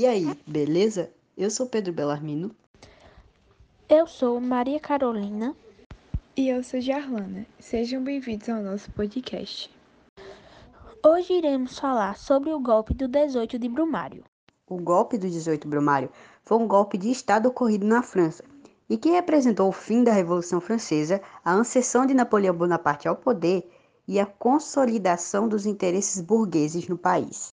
E aí, beleza? Eu sou Pedro Belarmino. Eu sou Maria Carolina. E eu sou Jarlana. Sejam bem-vindos ao nosso podcast. Hoje iremos falar sobre o golpe do 18 de Brumário. O golpe do 18 de Brumário foi um golpe de Estado ocorrido na França e que representou o fim da Revolução Francesa, a ascensão de Napoleão Bonaparte ao poder e a consolidação dos interesses burgueses no país.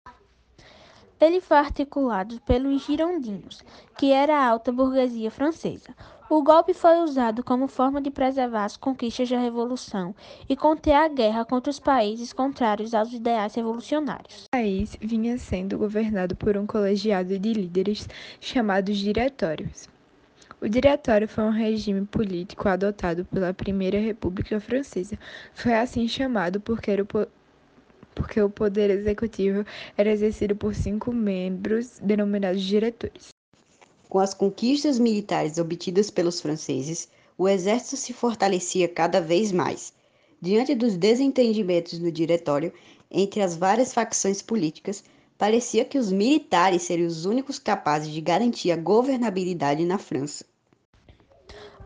Ele foi articulado pelos girondinos, que era a alta burguesia francesa. O golpe foi usado como forma de preservar as conquistas da Revolução e conter a guerra contra os países contrários aos ideais revolucionários. O país vinha sendo governado por um colegiado de líderes chamados diretórios. O Diretório foi um regime político adotado pela Primeira República Francesa. Foi assim chamado porque era o porque o poder executivo era exercido por cinco membros denominados diretores. Com as conquistas militares obtidas pelos franceses, o exército se fortalecia cada vez mais. Diante dos desentendimentos no diretório entre as várias facções políticas, parecia que os militares seriam os únicos capazes de garantir a governabilidade na França.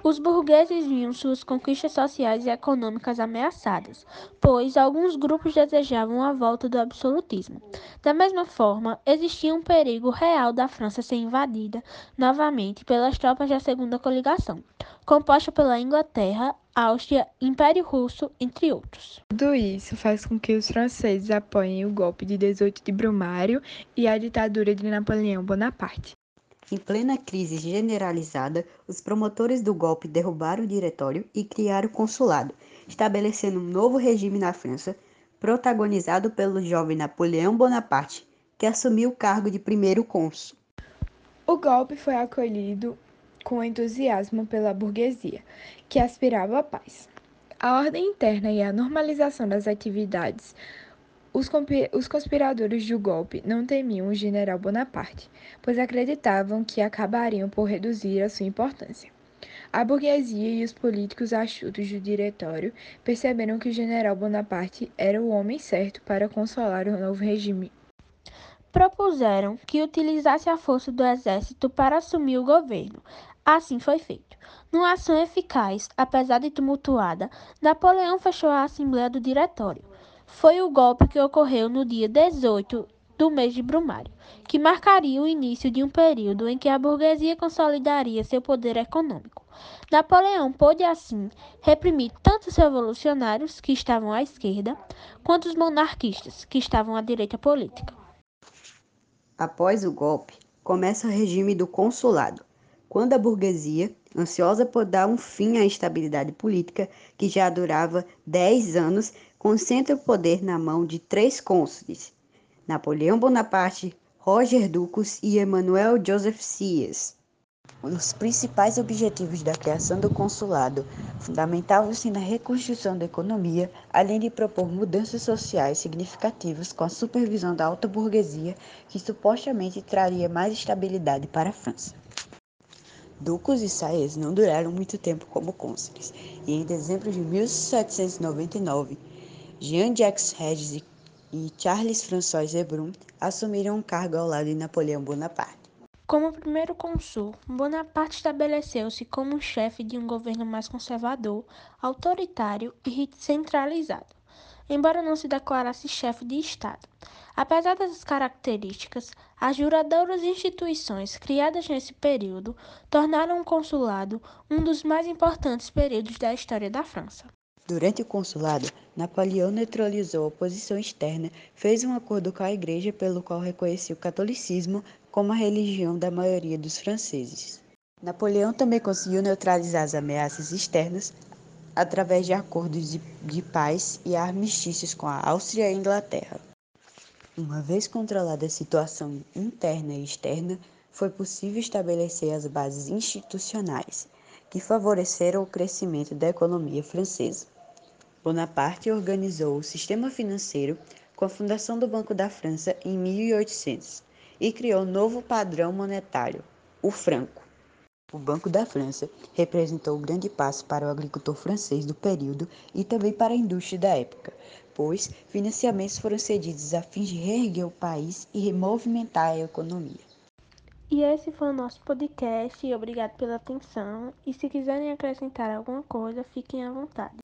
Os burgueses viam suas conquistas sociais e econômicas ameaçadas, pois alguns grupos desejavam a volta do absolutismo. Da mesma forma, existia um perigo real da França ser invadida novamente pelas tropas da Segunda Coligação, composta pela Inglaterra, Áustria, Império Russo, entre outros. Tudo isso faz com que os franceses apoiem o golpe de 18 de Brumário e a ditadura de Napoleão Bonaparte. Em plena crise generalizada, os promotores do golpe derrubaram o diretório e criaram o consulado, estabelecendo um novo regime na França, protagonizado pelo jovem Napoleão Bonaparte, que assumiu o cargo de primeiro cônsul. O golpe foi acolhido com entusiasmo pela burguesia, que aspirava à paz. A ordem interna e a normalização das atividades os, conspiradores do golpe não temiam o general Bonaparte, pois acreditavam que acabariam por reduzir a sua importância. A burguesia e os políticos astutos do diretório perceberam que o general Bonaparte era o homem certo para consolar o novo regime. Propuseram que utilizasse a força do exército para assumir o governo. Assim foi feito. Numa ação eficaz, apesar de tumultuada, Napoleão fechou a Assembleia do Diretório foi o golpe que ocorreu no dia 18 do mês de Brumário, que marcaria o início de um período em que a burguesia consolidaria seu poder econômico. Napoleão pôde, assim, reprimir tanto os revolucionários, que estavam à esquerda, quanto os monarquistas, que estavam à direita política. Após o golpe, começa o regime do consulado, quando a burguesia, ansiosa por dar um fim à estabilidade política que já durava dez anos, concentra o poder na mão de três cônsules: Napoleão Bonaparte, Roger Ducos e Emmanuel Joseph Sias. Os principais objetivos da criação do consulado fundamentavam-se na reconstrução da economia, além de propor mudanças sociais significativas com a supervisão da alta burguesia, que supostamente traria mais estabilidade para a França. Ducos e Sias não duraram muito tempo como cônsules, e em dezembro de 1799 Jean-Jacques Regis e Charles François Zebrun assumiram o cargo ao lado de Napoleão Bonaparte. Como primeiro consul, Bonaparte estabeleceu-se como chefe de um governo mais conservador, autoritário e centralizado, embora não se declarasse chefe de Estado. Apesar dessas características, as duradouras instituições criadas nesse período tornaram o consulado um dos mais importantes períodos da história da França. Durante o consulado, Napoleão neutralizou a oposição externa, fez um acordo com a Igreja pelo qual reconhecia o catolicismo como a religião da maioria dos franceses. Napoleão também conseguiu neutralizar as ameaças externas através de acordos de, de paz e armistícios com a Áustria e a Inglaterra. Uma vez controlada a situação interna e externa, foi possível estabelecer as bases institucionais que favoreceram o crescimento da economia francesa. Bonaparte organizou o sistema financeiro com a fundação do Banco da França em 1800 e criou um novo padrão monetário, o franco. O Banco da França representou um grande passo para o agricultor francês do período e também para a indústria da época, pois financiamentos foram cedidos a fim de reerguer o país e removimentar a economia. E esse foi o nosso podcast. Obrigado pela atenção. E se quiserem acrescentar alguma coisa, fiquem à vontade.